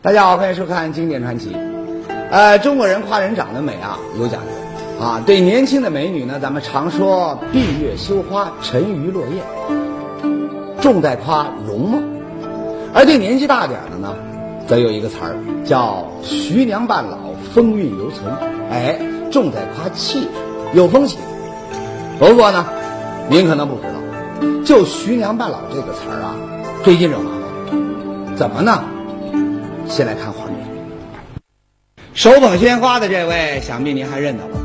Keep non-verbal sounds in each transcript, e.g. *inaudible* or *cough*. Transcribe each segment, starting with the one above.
大家好，欢迎收看《经典传奇》。呃，中国人夸人长得美啊，有讲究啊。对年轻的美女呢，咱们常说闭月羞花，沉鱼落雁，重在夸容貌；而对年纪大点的呢，则有一个词儿叫徐娘半老，风韵犹存。哎，重在夸气质，有风情。不过呢，您可能不知道，就“徐娘半老”这个词儿啊，最近惹麻烦。怎么呢？先来看画面，手捧鲜花的这位，想必您还认得吧？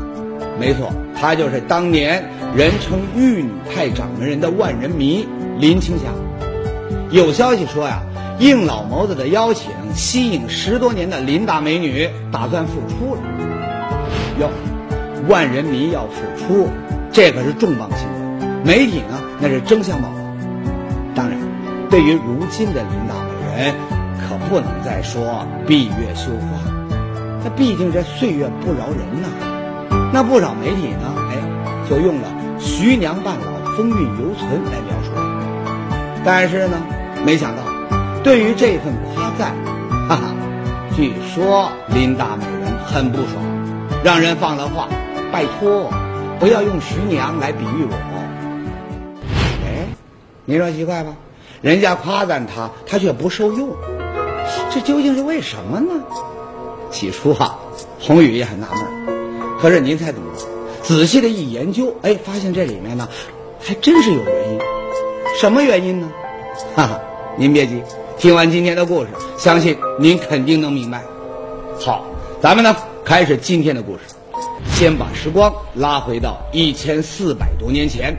没错，她就是当年人称“玉女派”掌门人的万人迷林青霞。有消息说呀，应老谋子的邀请，吸引十多年的林大美女打算复出了。哟，万人迷要复出，这可是重磅新闻，媒体呢那是争相报道。当然，对于如今的林大美人。不能再说闭月羞花，那毕竟这岁月不饶人呐。那不少媒体呢，哎，就用了“徐娘半老，风韵犹存”来描述。但是呢，没想到，对于这份夸赞，哈哈，据说林大美人很不爽，让人放了话：“拜托，不要用徐娘来比喻我。”哎，你说奇怪吧？人家夸赞他，他却不受用。这究竟是为什么呢？起初啊，宏宇也很纳闷可是您猜怎么着？仔细的一研究，哎，发现这里面呢，还真是有原因。什么原因呢？哈哈，您别急，听完今天的故事，相信您肯定能明白。好，咱们呢开始今天的故事，先把时光拉回到一千四百多年前，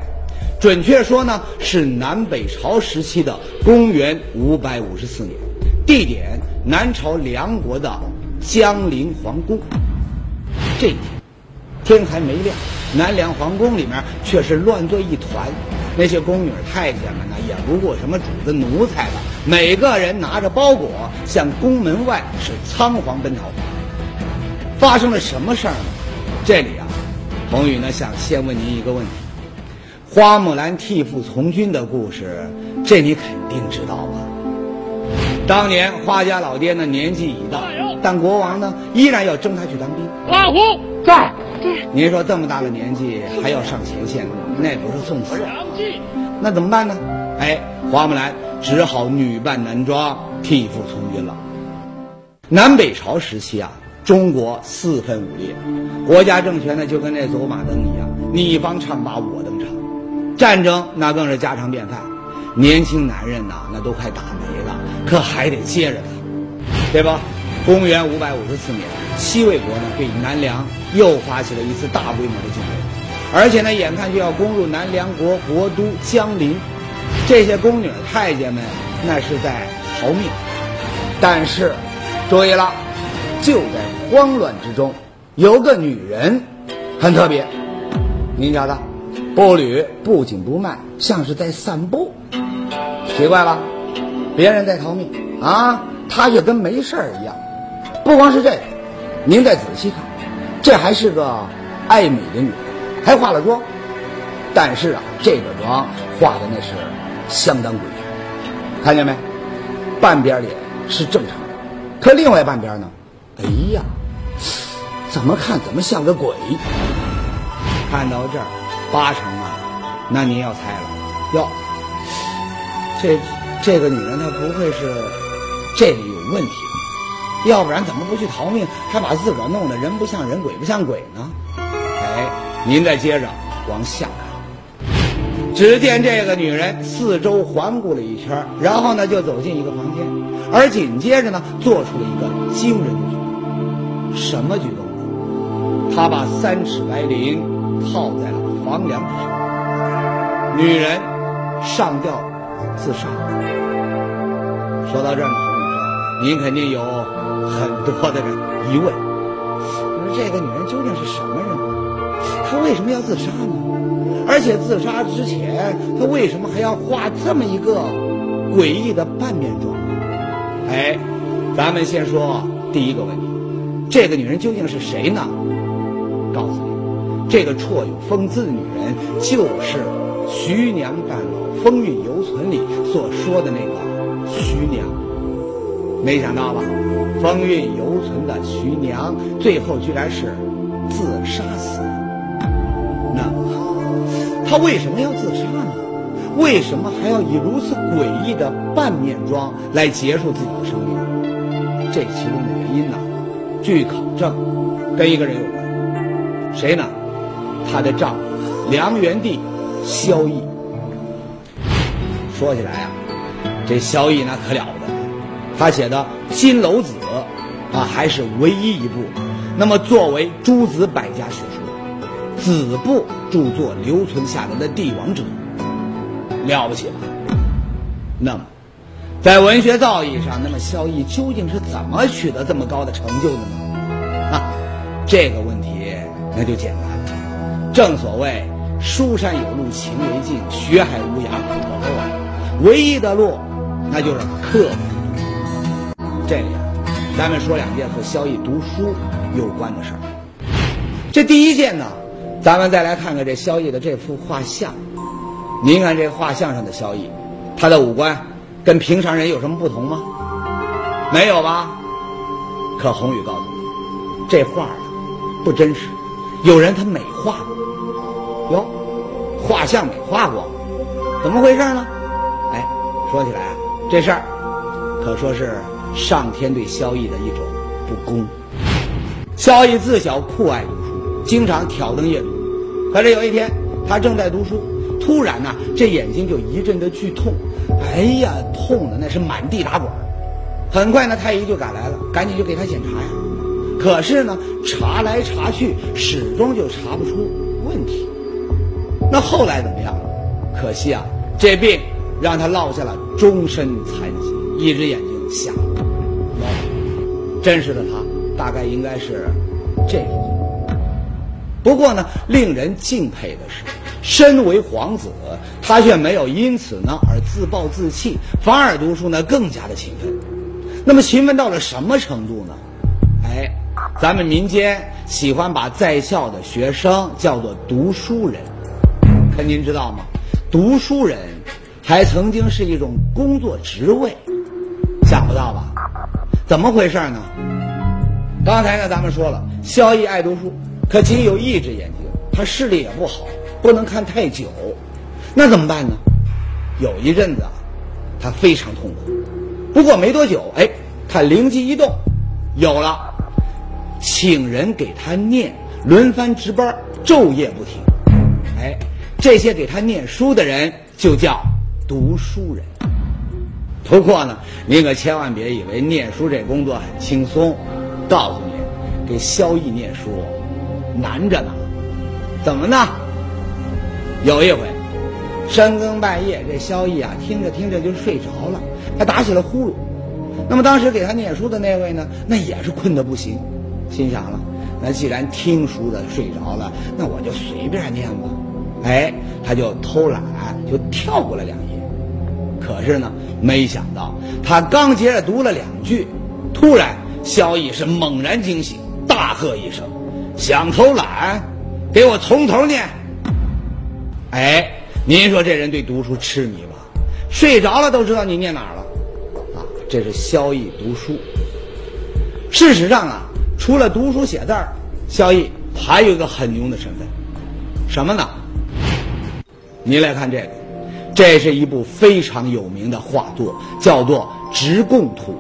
准确说呢是南北朝时期的公元五百五十四年。地点：南朝梁国的江陵皇宫。这一天，天还没亮，南梁皇宫里面却是乱作一团。那些宫女太监们呢，也不顾什么主子奴才了，每个人拿着包裹向宫门外是仓皇奔逃。发生了什么事儿呢？这里啊，彭宇呢想先问您一个问题：花木兰替父从军的故事，这你肯定知道吧？当年花家老爹呢年纪已大，但国王呢依然要征他去当兵。老胡在。您说这么大的年纪还要上前线，那不是送死？那怎么办呢？哎，花木兰只好女扮男装替父从军了。南北朝时期啊，中国四分五裂，国家政权呢就跟那走马灯一样，你方唱罢我登场，战争那更是家常便饭。年轻男人呐，那都快打没了，可还得接着打，对吧？公元五百五十四年，西魏国呢对南梁又发起了一次大规模的进攻，而且呢眼看就要攻入南梁国国都江陵，这些宫女太监们那是在逃命。但是，注意了，就在慌乱之中，有个女人很特别，您瞧她，步履不紧不慢，像是在散步。奇怪了，别人在逃命啊，他却跟没事儿一样。不光是这个，您再仔细看，这还是个爱美的女人，还化了妆。但是啊，这个妆化的那是相当诡异，看见没？半边脸是正常的，可另外半边呢？哎呀，怎么看怎么像个鬼。看到这儿，八成啊，那您要猜了，哟。这这个女人她不会是这里有问题？要不然怎么不去逃命，还把自个儿弄得人不像人鬼不像鬼呢？哎，您再接着往下看，只见这个女人四周环顾了一圈，然后呢就走进一个房间，而紧接着呢做出了一个惊人的举动。什么举动呢？她把三尺白绫套在了房梁之上，女人上吊。自杀。说到这儿呢，您肯定有很多的疑问：说这个女人究竟是什么人？她为什么要自杀呢？而且自杀之前，她为什么还要画这么一个诡异的半面妆？哎，咱们先说第一个问题：这个女人究竟是谁呢？告诉你，这个绰有“风”姿的女人就是徐娘半老。《风韵犹存》里所说的那个徐娘，没想到吧，风韵犹存的徐娘，最后居然是自杀死的。那么，她为什么要自杀呢？为什么还要以如此诡异的半面妆来结束自己的生命？这其中的原因呢，据考证，跟一个人有关。谁呢？她的丈夫梁元帝萧绎。说起来啊，这萧绎那可了不得，他写的《金楼子》啊，还是唯一一部。那么作为诸子百家学说，子部著作留存下来的帝王者，了不起吧？那么，在文学造诣上，那么萧绎究竟是怎么取得这么高的成就的呢？啊，这个问题那就简单了。正所谓“书山有路勤为径，学海无涯苦作舟”啊。唯一的路，那就是刻苦。这里啊，咱们说两件和萧绎读书有关的事儿。这第一件呢，咱们再来看看这萧绎的这幅画像。您看这画像上的萧绎，他的五官跟平常人有什么不同吗？没有吧？可宏宇告诉你，这画啊不真实，有人他美化过。哟，画像美化过，怎么回事呢？哎说起来啊，这事儿可说是上天对萧逸的一种不公。萧逸自小酷爱读书，经常挑灯夜读。可是有一天，他正在读书，突然呢，这眼睛就一阵的剧痛，哎呀，痛的那是满地打滚。很快呢，太医就赶来了，赶紧就给他检查呀。可是呢，查来查去，始终就查不出问题。那后来怎么样了？可惜啊，这病。让他落下了终身残疾，一只眼睛瞎了。真实的他大概应该是这个。不过呢，令人敬佩的是，身为皇子，他却没有因此呢而自暴自弃，反而读书呢更加的勤奋。那么勤奋到了什么程度呢？哎，咱们民间 *laughs* 喜欢把在校的学生叫做读书人。可您知道吗？读书人。还曾经是一种工作职位，想不到吧？怎么回事呢？刚才呢，咱们说了，萧绎爱读书，可仅有一只眼睛，他视力也不好，不能看太久，那怎么办呢？有一阵子，他非常痛苦。不过没多久，哎，他灵机一动，有了，请人给他念，轮番值班，昼夜不停。哎，这些给他念书的人就叫。读书人，不过呢，您可千万别以为念书这工作很轻松。告诉你，给萧毅念书难着呢。怎么呢？有一回，深更半夜，这萧毅啊，听着听着就睡着了，还打起了呼噜。那么当时给他念书的那位呢，那也是困得不行，心想了，那既然听书的睡着了，那我就随便念吧。哎，他就偷懒，就跳过了两页。可是呢，没想到他刚接着读了两句，突然萧逸是猛然惊醒，大喝一声：“想偷懒，给我从头念！”哎，您说这人对读书痴迷吧？睡着了都知道你念哪儿了，啊，这是萧逸读书。事实上啊，除了读书写字儿，萧逸还有一个很牛的身份，什么呢？您来看这个。这是一部非常有名的画作，叫做《直贡图》，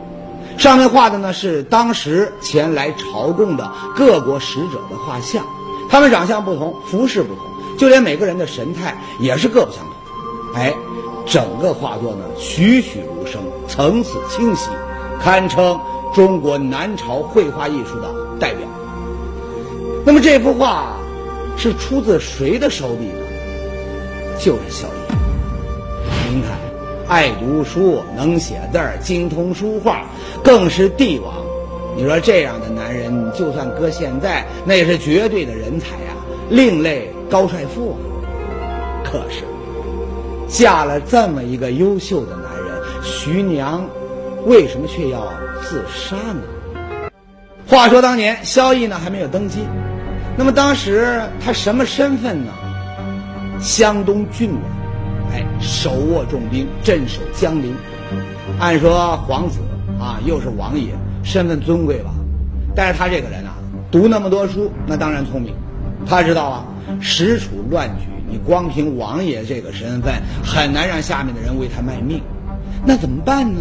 上面画的呢是当时前来朝贡的各国使者的画像，他们长相不同，服饰不同，就连每个人的神态也是各不相同。哎，整个画作呢栩栩如生，层次清晰，堪称中国南朝绘画艺术的代表。那么这幅画是出自谁的手笔呢？就是萧绎。您看，爱读书，能写字儿，精通书画，更是帝王。你说这样的男人，就算搁现在，那也是绝对的人才呀，另类高帅富。可是，嫁了这么一个优秀的男人，徐娘，为什么却要自杀呢？话说当年萧绎呢还没有登基，那么当时他什么身份呢？湘东郡王。哎手握重兵，镇守江陵。按说皇子啊，又是王爷，身份尊贵吧？但是他这个人啊，读那么多书，那当然聪明。他知道啊，实处乱局，你光凭王爷这个身份，很难让下面的人为他卖命。那怎么办呢？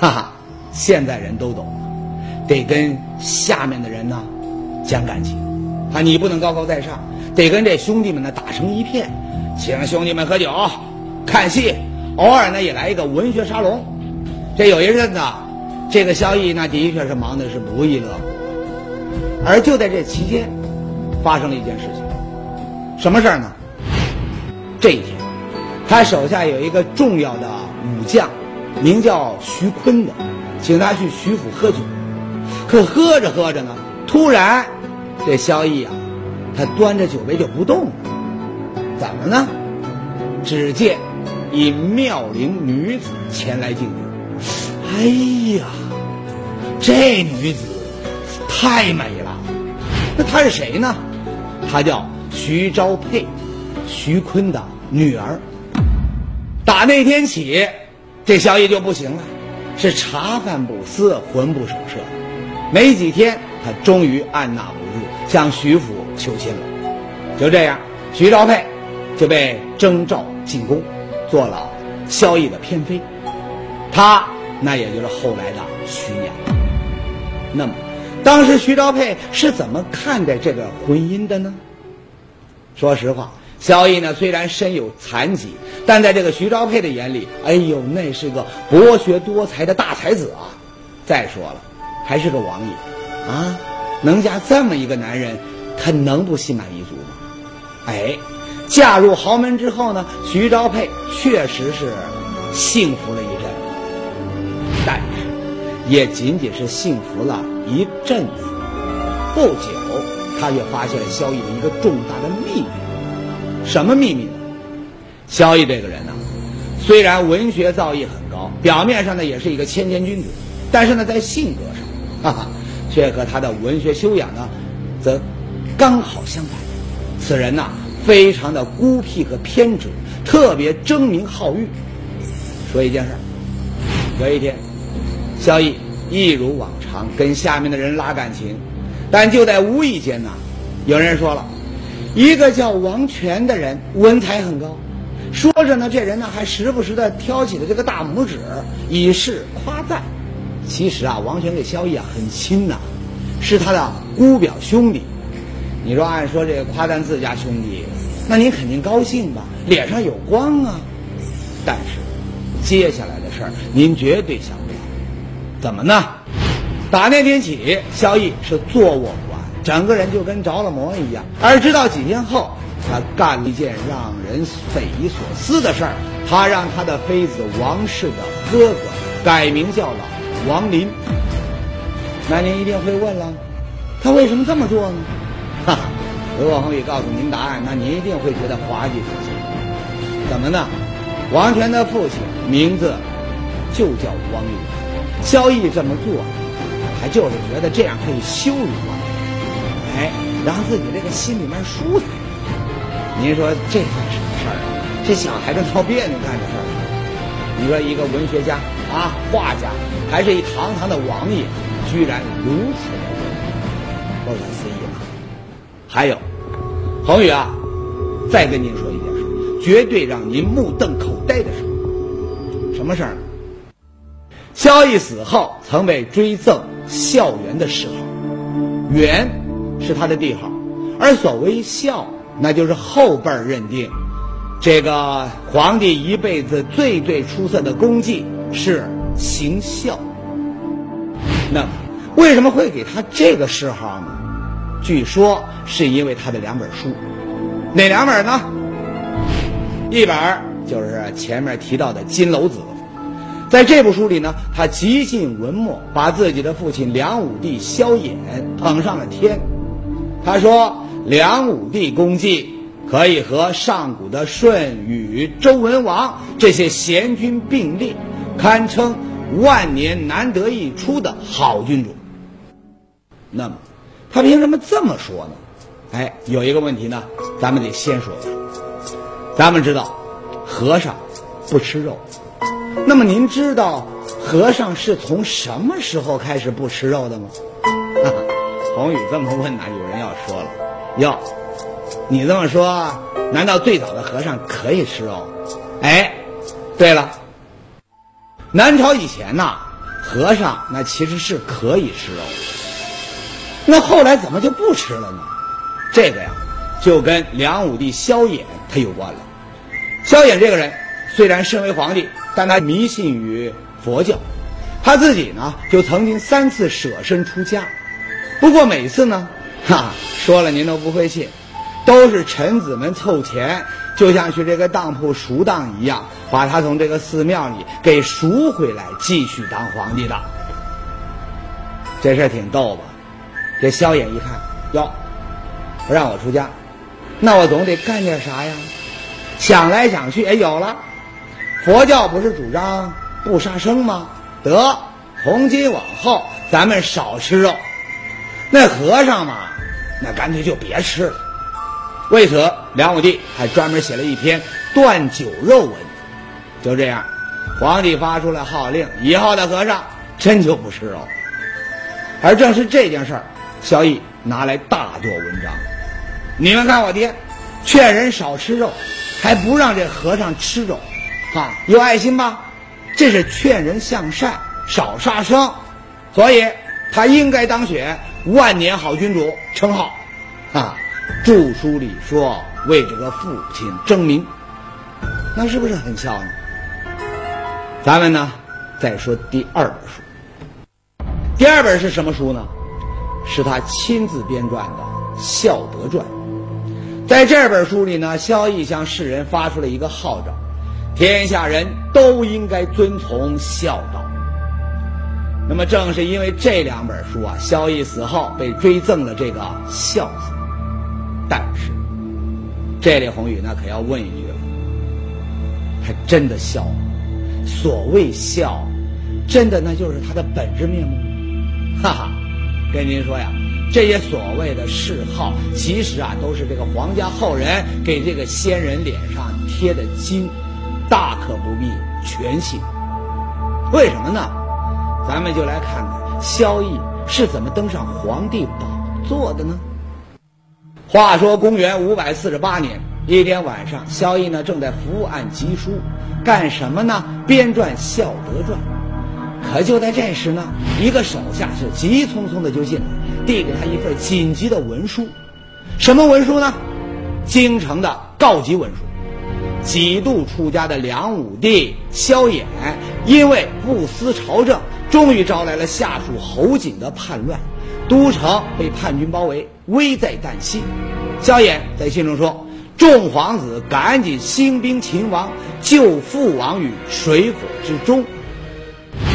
哈哈，现在人都懂，得跟下面的人呢讲感情啊，你不能高高在上，得跟这兄弟们呢打成一片，请兄弟们喝酒、看戏。偶尔呢，也来一个文学沙龙。这有一阵子，这个萧毅那的确是忙的是不亦乐乎。而就在这期间，发生了一件事情。什么事儿呢？这一天，他手下有一个重要的武将，名叫徐坤的，请他去徐府喝酒。可喝着喝着呢，突然，这萧毅啊，他端着酒杯就不动了。怎么呢？只见。一妙龄女子前来敬酒，哎呀，这女子太美了。那她是谁呢？她叫徐昭佩，徐坤的女儿。打那天起，这萧绎就不行了，是茶饭不思，魂不守舍。没几天，他终于按捺不住，向徐府求亲了。就这样，徐昭佩就被征召进宫。做了萧绎的偏妃，她那也就是后来的徐娘。那么，当时徐昭佩是怎么看待这个婚姻的呢？说实话，萧绎呢虽然身有残疾，但在这个徐昭佩的眼里，哎呦，那是个博学多才的大才子啊！再说了，还是个王爷啊，能嫁这么一个男人，他能不心满意足吗？哎。嫁入豪门之后呢，徐昭佩确实是幸福了一阵，但是也仅仅是幸福了一阵子。不久，他却发现了萧逸的一个重大的秘密。什么秘密呢？萧逸这个人呢，虽然文学造诣很高，表面上呢也是一个谦谦君子，但是呢，在性格上，哈哈，却和他的文学修养呢，则刚好相反。此人呐。非常的孤僻和偏执，特别争名好誉。说一件事儿，有一天，萧绎一如往常跟下面的人拉感情，但就在无意间呢，有人说了，一个叫王权的人文采很高，说着呢，这人呢还时不时的挑起了这个大拇指，以示夸赞。其实啊，王权跟萧绎啊很亲呐，是他的姑表兄弟。你说按说这个夸赞自家兄弟，那您肯定高兴吧，脸上有光啊。但是，接下来的事儿您绝对想不到，怎么呢？打那天起，萧绎是坐卧不安，整个人就跟着了魔一样。而直到几天后，他干了一件让人匪夷所思的事儿，他让他的妃子王氏的哥哥改名叫了王林。那您一定会问了，他为什么这么做呢？哈，如果恒宇告诉您答案，那您一定会觉得滑稽可笑。怎么呢？王权的父亲名字就叫王林，萧绎这么做，他就是觉得这样可以羞辱王权，哎，让自己这个心里面舒坦。您说这算什么事儿？这小孩子闹别扭干的事儿。你说一个文学家啊，画家，还是一堂堂的王爷，居然如此的不可思议。还有，恒宇啊，再跟您说一件事，绝对让您目瞪口呆的事。什么事儿呢？萧绎死后曾被追赠孝元的谥号，元是他的帝号，而所谓孝，那就是后辈认定这个皇帝一辈子最最出色的功绩是行孝。那为什么会给他这个谥号呢？据说是因为他的两本书，哪两本呢？一本就是前面提到的《金楼子》，在这部书里呢，他极尽文墨，把自己的父亲梁武帝萧衍捧上了天。他说：“梁武帝功绩可以和上古的舜禹、周文王这些贤君并列，堪称万年难得一出的好君主。”那么。他凭什么这么说呢？哎，有一个问题呢，咱们得先说。咱们知道，和尚不吃肉。那么您知道和尚是从什么时候开始不吃肉的吗？*laughs* 红宇这么问呢，有人要说了，哟，你这么说，难道最早的和尚可以吃肉？哎，对了，南朝以前呐，和尚那其实是可以吃肉，那后来怎么就不吃了呢？这个呀，就跟梁武帝萧衍他有关了。萧衍这个人虽然身为皇帝，但他迷信于佛教，他自己呢就曾经三次舍身出家。不过每次呢，哈说了您都不会信，都是臣子们凑钱，就像去这个当铺赎当一样，把他从这个寺庙里给赎回来，继续当皇帝的。这事儿挺逗吧？这萧衍一看，哟，不让我出家，那我总得干点啥呀？想来想去，哎，有了，佛教不是主张不杀生吗？得，从今往后咱们少吃肉。那和尚嘛，那干脆就别吃了。为此，梁武帝还专门写了一篇断酒肉文。就这样，皇帝发出了号令，以后的和尚真就不吃肉。而正是这件事儿，萧绎拿来大做文章。你们看我爹，劝人少吃肉，还不让这和尚吃肉，啊，有爱心吧？这是劝人向善，少杀生，所以他应该当选。万年好君主称号，啊，著书里说为这个父亲争名，那是不是很孝呢？咱们呢，再说第二本书。第二本是什么书呢？是他亲自编撰的《孝德传》。在这本书里呢，萧绎向世人发出了一个号召：天下人都应该遵从孝道。那么正是因为这两本书啊，萧绎死后被追赠了这个“孝”字。但是，这里宏宇呢可要问一句了：他真的孝吗？所谓孝，真的那就是他的本质面目？哈哈，跟您说呀，这些所谓的谥号，其实啊都是这个皇家后人给这个先人脸上贴的金，大可不必全信。为什么呢？咱们就来看看萧绎是怎么登上皇帝宝座的呢？话说公元五百四十八年一天晚上，萧绎呢正在伏案疾书，干什么呢？编撰《孝德传》。可就在这时呢，一个手下是急匆匆的就进来，递给他一份紧急的文书。什么文书呢？京城的告急文书。几度出家的梁武帝萧衍，因为不思朝政。终于招来了下属侯景的叛乱，都城被叛军包围，危在旦夕。萧衍在信中说：“众皇子赶紧兴兵勤王，救父王于水火之中。”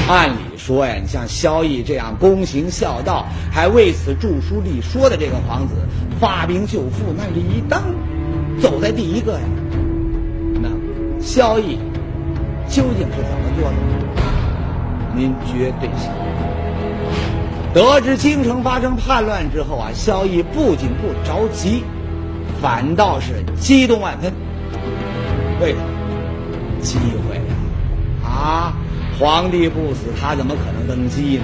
按理说呀，你像萧绎这样躬行孝道，还为此著书立说的这个皇子，发兵救父，那理当走在第一个呀。那萧绎究竟是怎么做的？您绝对信。得知京城发生叛乱之后啊，萧绎不仅不着急，反倒是激动万分。为什么？机会呀！啊，皇帝不死，他怎么可能登基呢？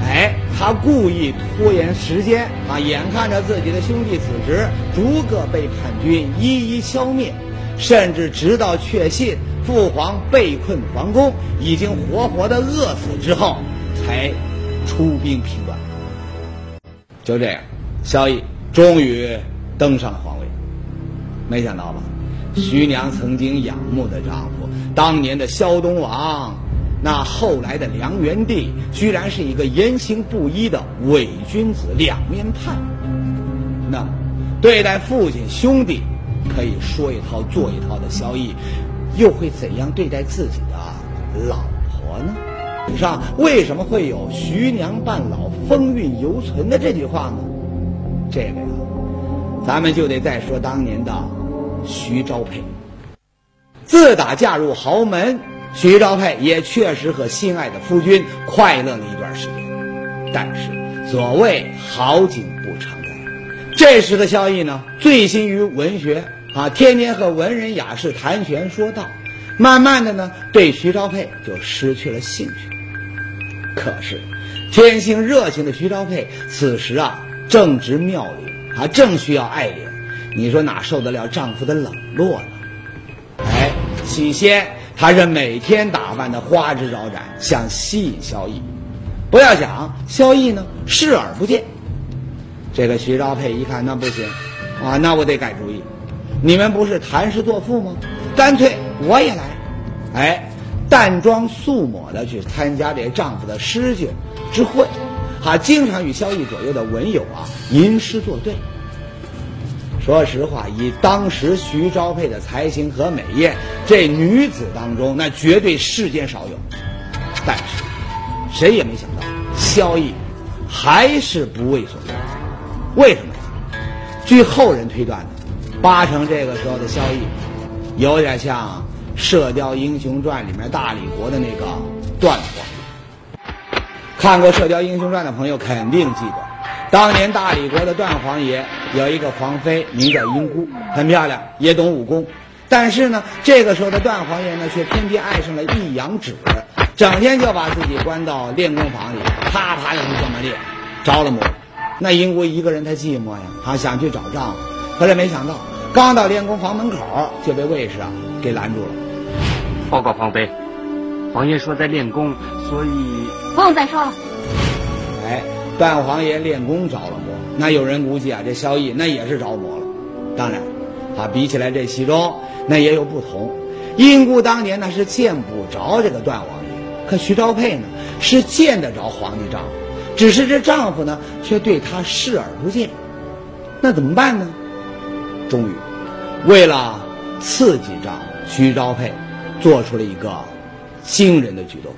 哎，他故意拖延时间啊，眼看着自己的兄弟子侄逐个被叛军一一消灭，甚至直到确信。父皇被困皇宫，已经活活的饿死之后，才出兵平乱。就这样，萧绎终于登上了皇位。没想到吧？徐娘曾经仰慕的丈夫，当年的萧东王，那后来的梁元帝，居然是一个言行不一的伪君子、两面派。那，对待父亲兄弟，可以说一套做一套的萧绎。又会怎样对待自己的老婆呢？上为什么会有“徐娘半老，风韵犹存”的这句话呢？这个呀，咱们就得再说当年的徐昭佩。自打嫁入豪门，徐昭佩也确实和心爱的夫君快乐了一段时间。但是所谓好景不长在，这时的萧绎呢，醉心于文学。啊，天天和文人雅士谈玄说道，慢慢的呢，对徐昭佩就失去了兴趣。可是，天性热情的徐昭佩此时啊正值妙龄，啊正需要爱怜，你说哪受得了丈夫的冷落呢？哎，起先她是每天打扮的花枝招展，想吸引萧逸。不要想，萧逸呢视而不见。这个徐昭佩一看，那不行，啊，那我得改主意。你们不是谈诗作赋吗？干脆我也来，哎，淡妆素抹的去参加这丈夫的诗酒之会，哈，经常与萧逸左右的文友啊吟诗作对。说实话，以当时徐昭佩的才情和美艳，这女子当中那绝对世间少有。但是，谁也没想到，萧逸还是不为所动。为什么呀？据后人推断呢，八成这个时候的萧逸，有点像《射雕英雄传》里面大理国的那个段皇。看过《射雕英雄传》的朋友肯定记得，当年大理国的段皇爷有一个皇妃，名叫英姑，很漂亮，也懂武功。但是呢，这个时候的段皇爷呢，却偏偏爱上了易阳指，整天就把自己关到练功房里，啪啪的就这么练，着了魔。那英姑一个人她寂寞呀，她想去找丈夫，可是没想到，刚到练功房门口就被卫士啊给拦住了。报告皇妃，王爷说在练功，所以不用再说了。段王爷练功着了魔，那有人估计啊，这萧逸那也是着魔了。当然，啊，比起来这其中那也有不同。英姑当年那是见不着这个段王爷，可徐昭佩呢是见得着皇帝丈夫。只是这丈夫呢，却对她视而不见，那怎么办呢？终于，为了刺激丈夫，徐昭佩做出了一个惊人的举动。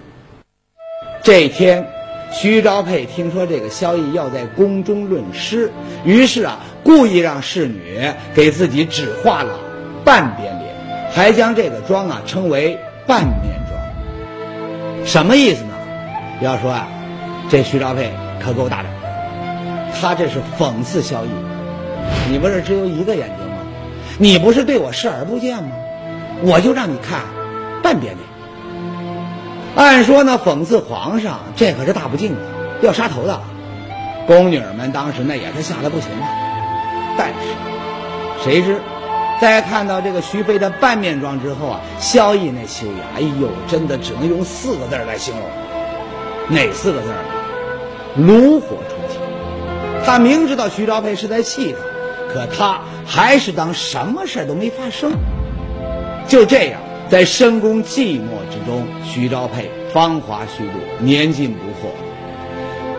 这天，徐昭佩听说这个萧逸要在宫中论诗，于是啊，故意让侍女给自己只画了半边脸，还将这个妆啊称为半面妆。什么意思呢？要说啊。这徐昭佩可够大胆，他这是讽刺萧逸。你不是只有一个眼睛吗？你不是对我视而不见吗？我就让你看半边脸。按说呢，讽刺皇上，这可是大不敬的，要杀头的。宫女们当时那也是吓得不行啊。但是，谁知在看到这个徐妃的半面妆之后啊，萧逸那修养，哎呦，真的只能用四个字来形容。哪四个字？炉火纯青，他明知道徐昭佩是在气他，可他还是当什么事都没发生。就这样，在深宫寂寞之中，徐昭佩芳华虚度，年近不惑。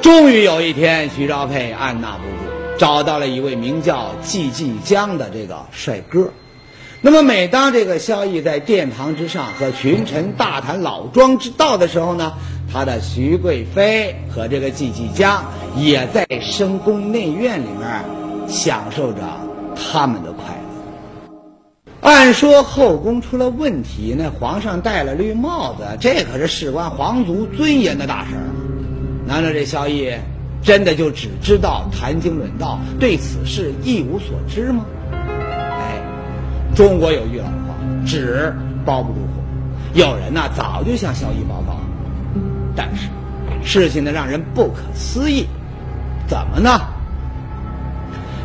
终于有一天，徐昭佩按捺不住，找到了一位名叫季季江的这个帅哥。那么，每当这个萧逸在殿堂之上和群臣大谈老庄之道的时候呢？他的徐贵妃和这个季季江也在深宫内院里面享受着他们的。按说后宫出了问题，那皇上戴了绿帽子，这可是事关皇族尊严的大事儿。难道这萧逸真的就只知道谈经论道，对此事一无所知吗？哎，中国有句老话，纸包不住火。有人呢，早就向萧逸报告了。但是，事情呢让人不可思议，怎么呢？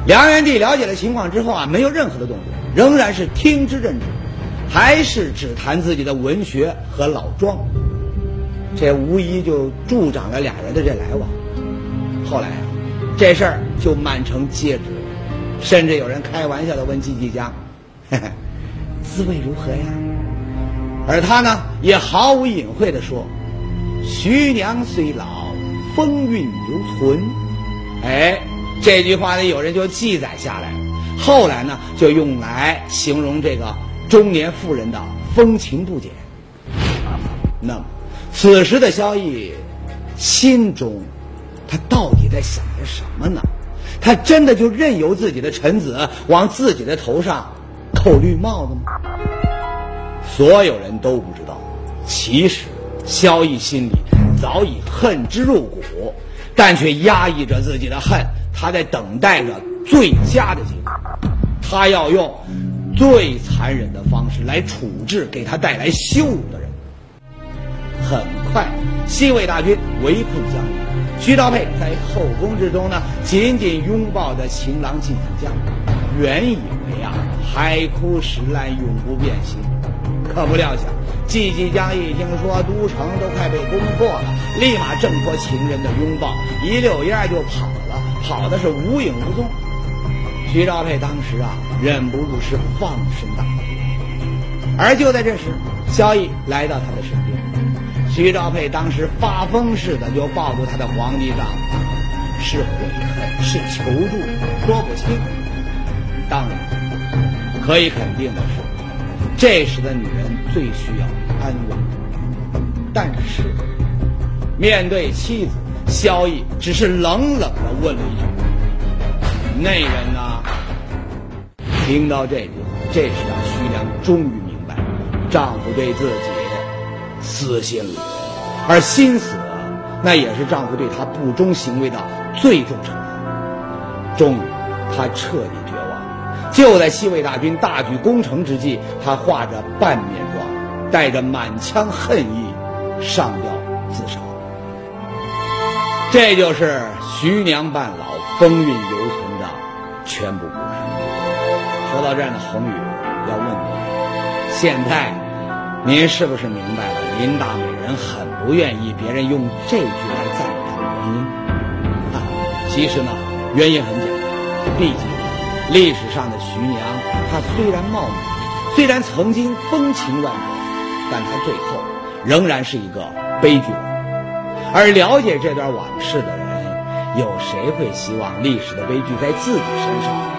梁元帝了解了情况之后啊，没有任何的动作，仍然是听之任之，还是只谈自己的文学和老庄，这无疑就助长了俩人的这来往。后来啊，这事儿就满城皆知，甚至有人开玩笑的问季季江：“嘿嘿，滋味如何呀？”而他呢，也毫无隐晦的说。徐娘虽老，风韵犹存。哎，这句话呢，有人就记载下来后来呢，就用来形容这个中年妇人的风情不减。那么，此时的萧逸心中，他到底在想些什么呢？他真的就任由自己的臣子往自己的头上扣绿帽子吗？所有人都不知道，其实。萧逸心里早已恨之入骨，但却压抑着自己的恨。他在等待着最佳的机会，他要用最残忍的方式来处置给他带来羞辱的人。很快，西魏大军围困江陵，徐昭佩在后宫之中呢，紧紧拥抱着情郎进将。原以为啊，海枯石烂，永不变心，可不料想，季季江一听说都城都快被攻破了，立马挣脱情人的拥抱，一溜烟就跑了，跑的是无影无踪。徐兆佩当时啊，忍不住是放声大哭。而就在这时，萧绎来到他的身边，徐兆佩当时发疯似的就抱住他的皇帝丈夫，是悔恨，是求助，说不清。当然，可以肯定的是，这时的女人最需要安慰。但是，面对妻子，萧绎只是冷冷的问了一句：“那人呢？”听到这句，这时的，徐良终于明白，丈夫对自己死心了，而心死，那也是丈夫对她不忠行为的最终惩罚。终于，她彻底。就在西魏大军大举攻城之际，他化着半面妆，带着满腔恨意，上吊自杀。这就是徐娘半老、风韵犹存的全部故事。说到这儿呢，宏宇要问你：现在您是不是明白了林大美人很不愿意别人用这句来赞美她的原因？啊，其实呢，原因很简单，毕竟。历史上的徐娘，她虽然貌美，虽然曾经风情万种，但她最后仍然是一个悲剧。而了解这段往事的人，有谁会希望历史的悲剧在自己身上？